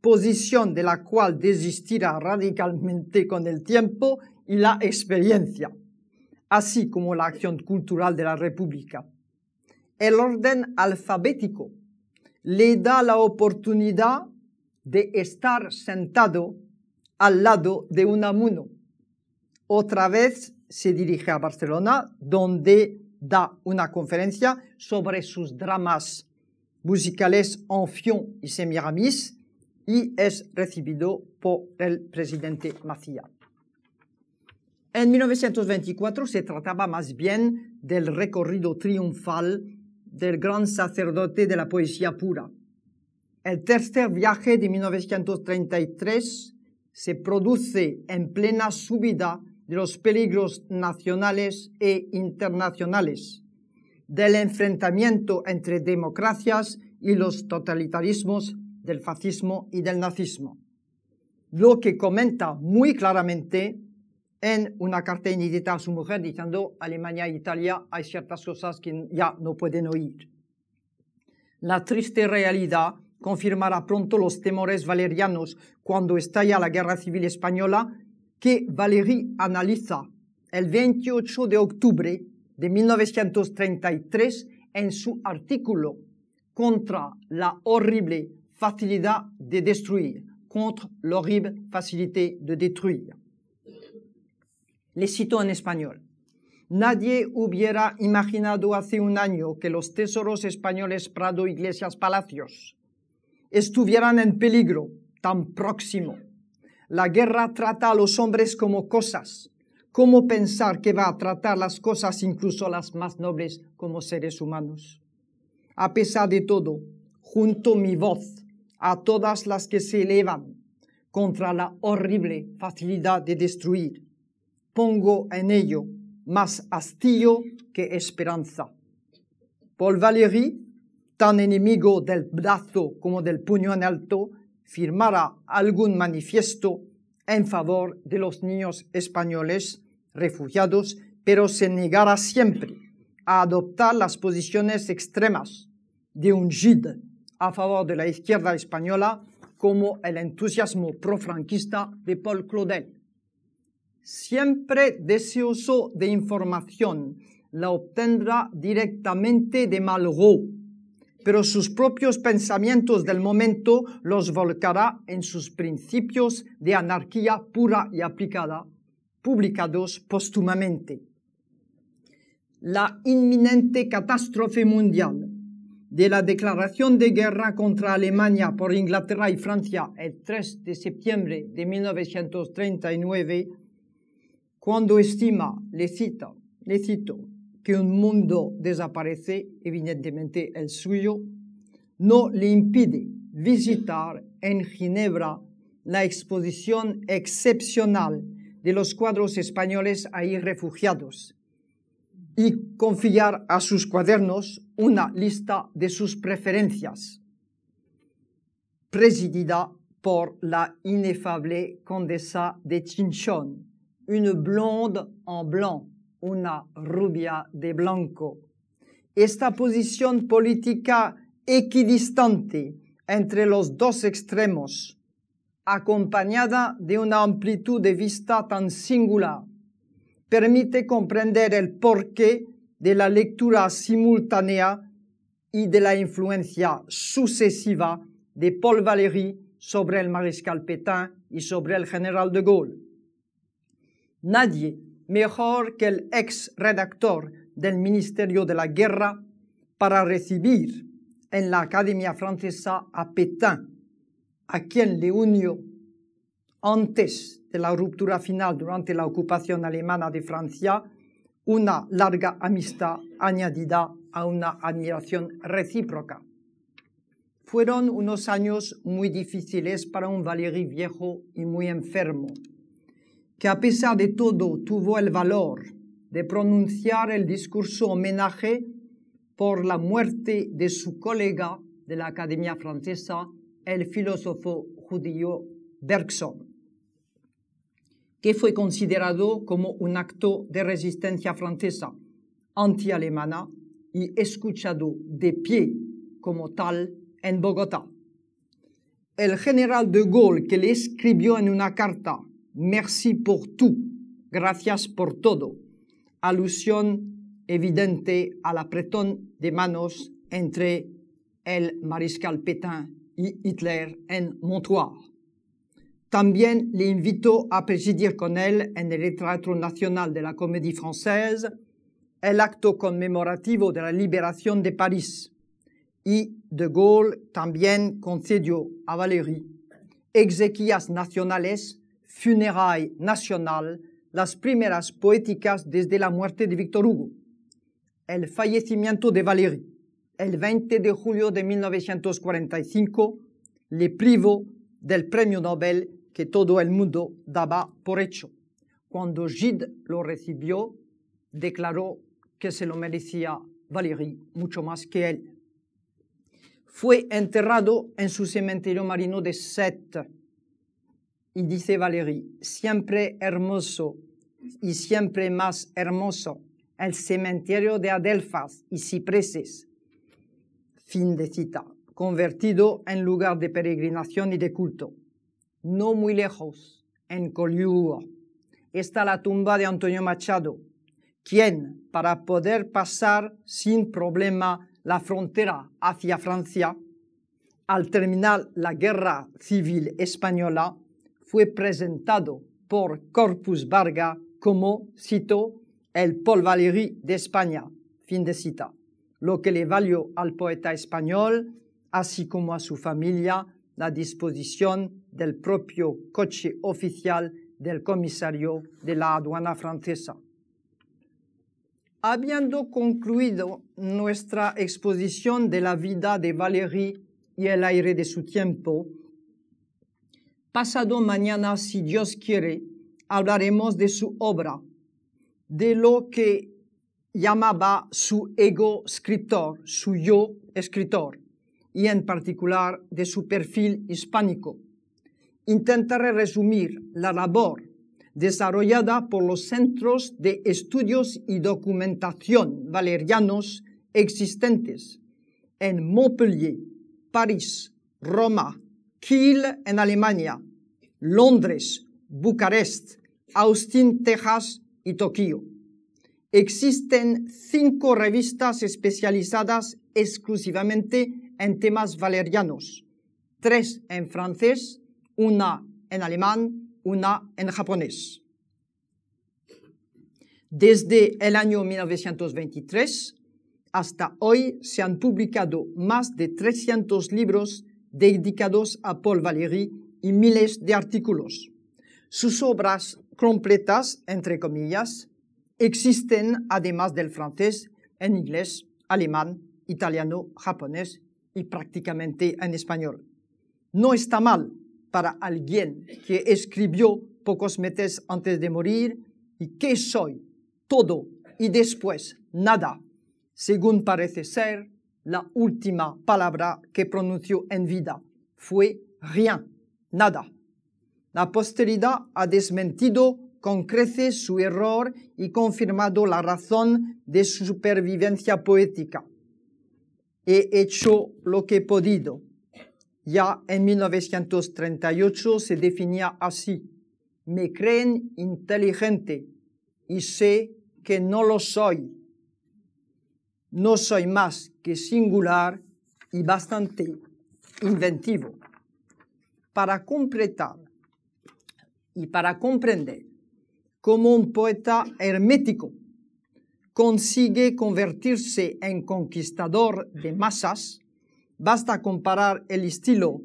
posición de la cual desistirá radicalmente con el tiempo y la experiencia así como la acción cultural de la República. El orden alfabético le da la oportunidad de estar sentado al lado de un amuno. Otra vez se dirige a Barcelona, donde da una conferencia sobre sus dramas musicales Enfion y Semiramis y es recibido por el presidente Macías. En 1924 se trataba más bien del recorrido triunfal del gran sacerdote de la poesía pura. El tercer viaje de 1933 se produce en plena subida de los peligros nacionales e internacionales, del enfrentamiento entre democracias y los totalitarismos del fascismo y del nazismo. Lo que comenta muy claramente en una carta inédita a su mujer diciendo Alemania e Italia hay ciertas cosas que ya no pueden oír. La triste realidad confirmará pronto los temores valerianos cuando estalla la guerra civil española que Valéry analiza el 28 de octubre de 1933 en su artículo contra la horrible facilidad de destruir, contre l'horrible facilité de détruire. Le cito en español. Nadie hubiera imaginado hace un año que los tesoros españoles Prado, Iglesias, Palacios estuvieran en peligro tan próximo. La guerra trata a los hombres como cosas. ¿Cómo pensar que va a tratar las cosas, incluso las más nobles, como seres humanos? A pesar de todo, junto mi voz a todas las que se elevan contra la horrible facilidad de destruir. Pongo en ello más hastío que esperanza. Paul Valéry, tan enemigo del brazo como del puño en alto, firmará algún manifiesto en favor de los niños españoles refugiados, pero se negará siempre a adoptar las posiciones extremas de un GID a favor de la izquierda española como el entusiasmo profranquista de Paul Claudel. Siempre deseoso de información, la obtendrá directamente de Malraux, pero sus propios pensamientos del momento los volcará en sus principios de anarquía pura y aplicada, publicados póstumamente. La inminente catástrofe mundial de la declaración de guerra contra Alemania por Inglaterra y Francia el 3 de septiembre de 1939, cuando estima, le, cita, le cito, que un mundo desaparece, evidentemente el suyo, no le impide visitar en Ginebra la exposición excepcional de los cuadros españoles ahí refugiados y confiar a sus cuadernos una lista de sus preferencias, presidida por la inefable condesa de Chinchón, una blonde en blanc, una rubia de blanco. Esta posición política equidistante entre los dos extremos, acompañada de una amplitud de vista tan singular, permite comprender el porqué de la lectura simultánea y de la influencia sucesiva de Paul Valéry sobre el mariscal Pétain y sobre el general de Gaulle. Nadie mejor que el ex redactor del Ministerio de la Guerra para recibir en la Academia Francesa a Pétain, a quien le unió antes de la ruptura final durante la ocupación alemana de Francia, una larga amistad añadida a una admiración recíproca. Fueron unos años muy difíciles para un Valéry viejo y muy enfermo, que a pesar de todo tuvo el valor de pronunciar el discurso homenaje por la muerte de su colega de la Academia Francesa, el filósofo judío Bergson que fue considerado como un acto de resistencia francesa anti-alemana y escuchado de pie como tal en Bogotá. El general de Gaulle que le escribió en una carta, Merci por tout, gracias por todo, alusión evidente al apretón de manos entre el mariscal Pétain y Hitler en Montoire. También le invitó a presidir con él en el Teatro Nacional de la Comédie Française el acto conmemorativo de la liberación de París. Y de Gaulle también concedió a Valéry exequias nacionales, funeral nacional, las primeras poéticas desde la muerte de Victor Hugo. El fallecimiento de Valéry, el 20 de julio de 1945, le privó del premio Nobel que todo el mundo daba por hecho. Cuando Gide lo recibió, declaró que se lo merecía Valéry mucho más que él. Fue enterrado en su cementerio marino de Sète. Y dice Valéry, siempre hermoso y siempre más hermoso, el cementerio de Adelfas y cipreses. Fin de cita. Convertido en lugar de peregrinación y de culto no muy lejos, en Collioure, está la tumba de Antonio Machado, quien, para poder pasar sin problema la frontera hacia Francia, al terminar la guerra civil española, fue presentado por Corpus Varga como, cito, el Paul Valéry de España, fin de cita, lo que le valió al poeta español, así como a su familia, la disposición del propio coche oficial del comisario de la aduana francesa. Habiendo concluido nuestra exposición de la vida de Valéry y el aire de su tiempo, pasado mañana, si Dios quiere, hablaremos de su obra, de lo que llamaba su ego escritor, su yo escritor, y en particular de su perfil hispánico. Intentaré resumir la labor desarrollada por los centros de estudios y documentación valerianos existentes en Montpellier, París, Roma, Kiel en Alemania, Londres, Bucarest, Austin, Texas y Tokio. Existen cinco revistas especializadas exclusivamente en temas valerianos, tres en francés, una en alemán, una en japonés. Desde el año 1923 hasta hoy se han publicado más de 300 libros dedicados a Paul Valéry miles de artículos. Sus obras completas, entre comillas, existen además del francés en inglés, alemán, italiano, japonés y prácticamente en español. No está mal para alguien que escribió pocos meses antes de morir y que soy todo y después nada, según parece ser la última palabra que pronunció en vida. Fue rien, nada. La posteridad ha desmentido con creces su error y confirmado la razón de su supervivencia poética. He hecho lo que he podido. Ya en 1938 se definía así. Me creen inteligente y sé que no lo soy. No soy más que singular y bastante inventivo. Para completar y para comprender cómo un poeta hermético consigue convertirse en conquistador de masas, basta comparar el estilo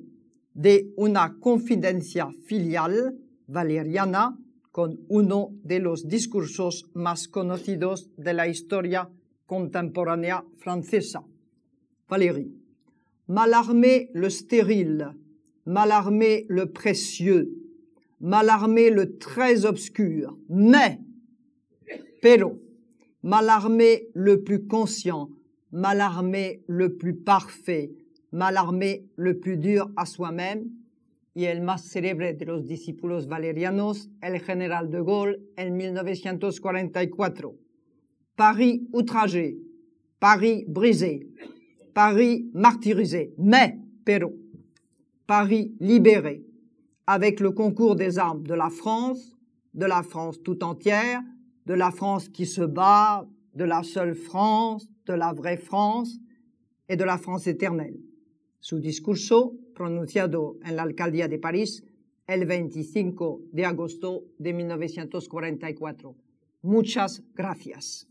de una confidencia filial valeriana con uno de los discursos más conocidos de la historia contemporánea francesa. Valéry. Malarmé le stérile, malarmé le précieux, malarmé le très obscur, mais, pero, malarmé le plus conscient, malarmé le plus parfait, malarmé le plus dur à soi-même, y el más célebre de los discípulos valerianos, el general de Gaulle, en 1944. Paris outragé, Paris brisé, Paris martyrisé, mais, pero, Paris libéré, avec le concours des armes de la France, de la France tout entière, de la France qui se bat, de la seule France, de la vraie France et de la France éternelle. Su discurso, pronunciado en la de París el 25 de agosto de 1944. Muchas gracias.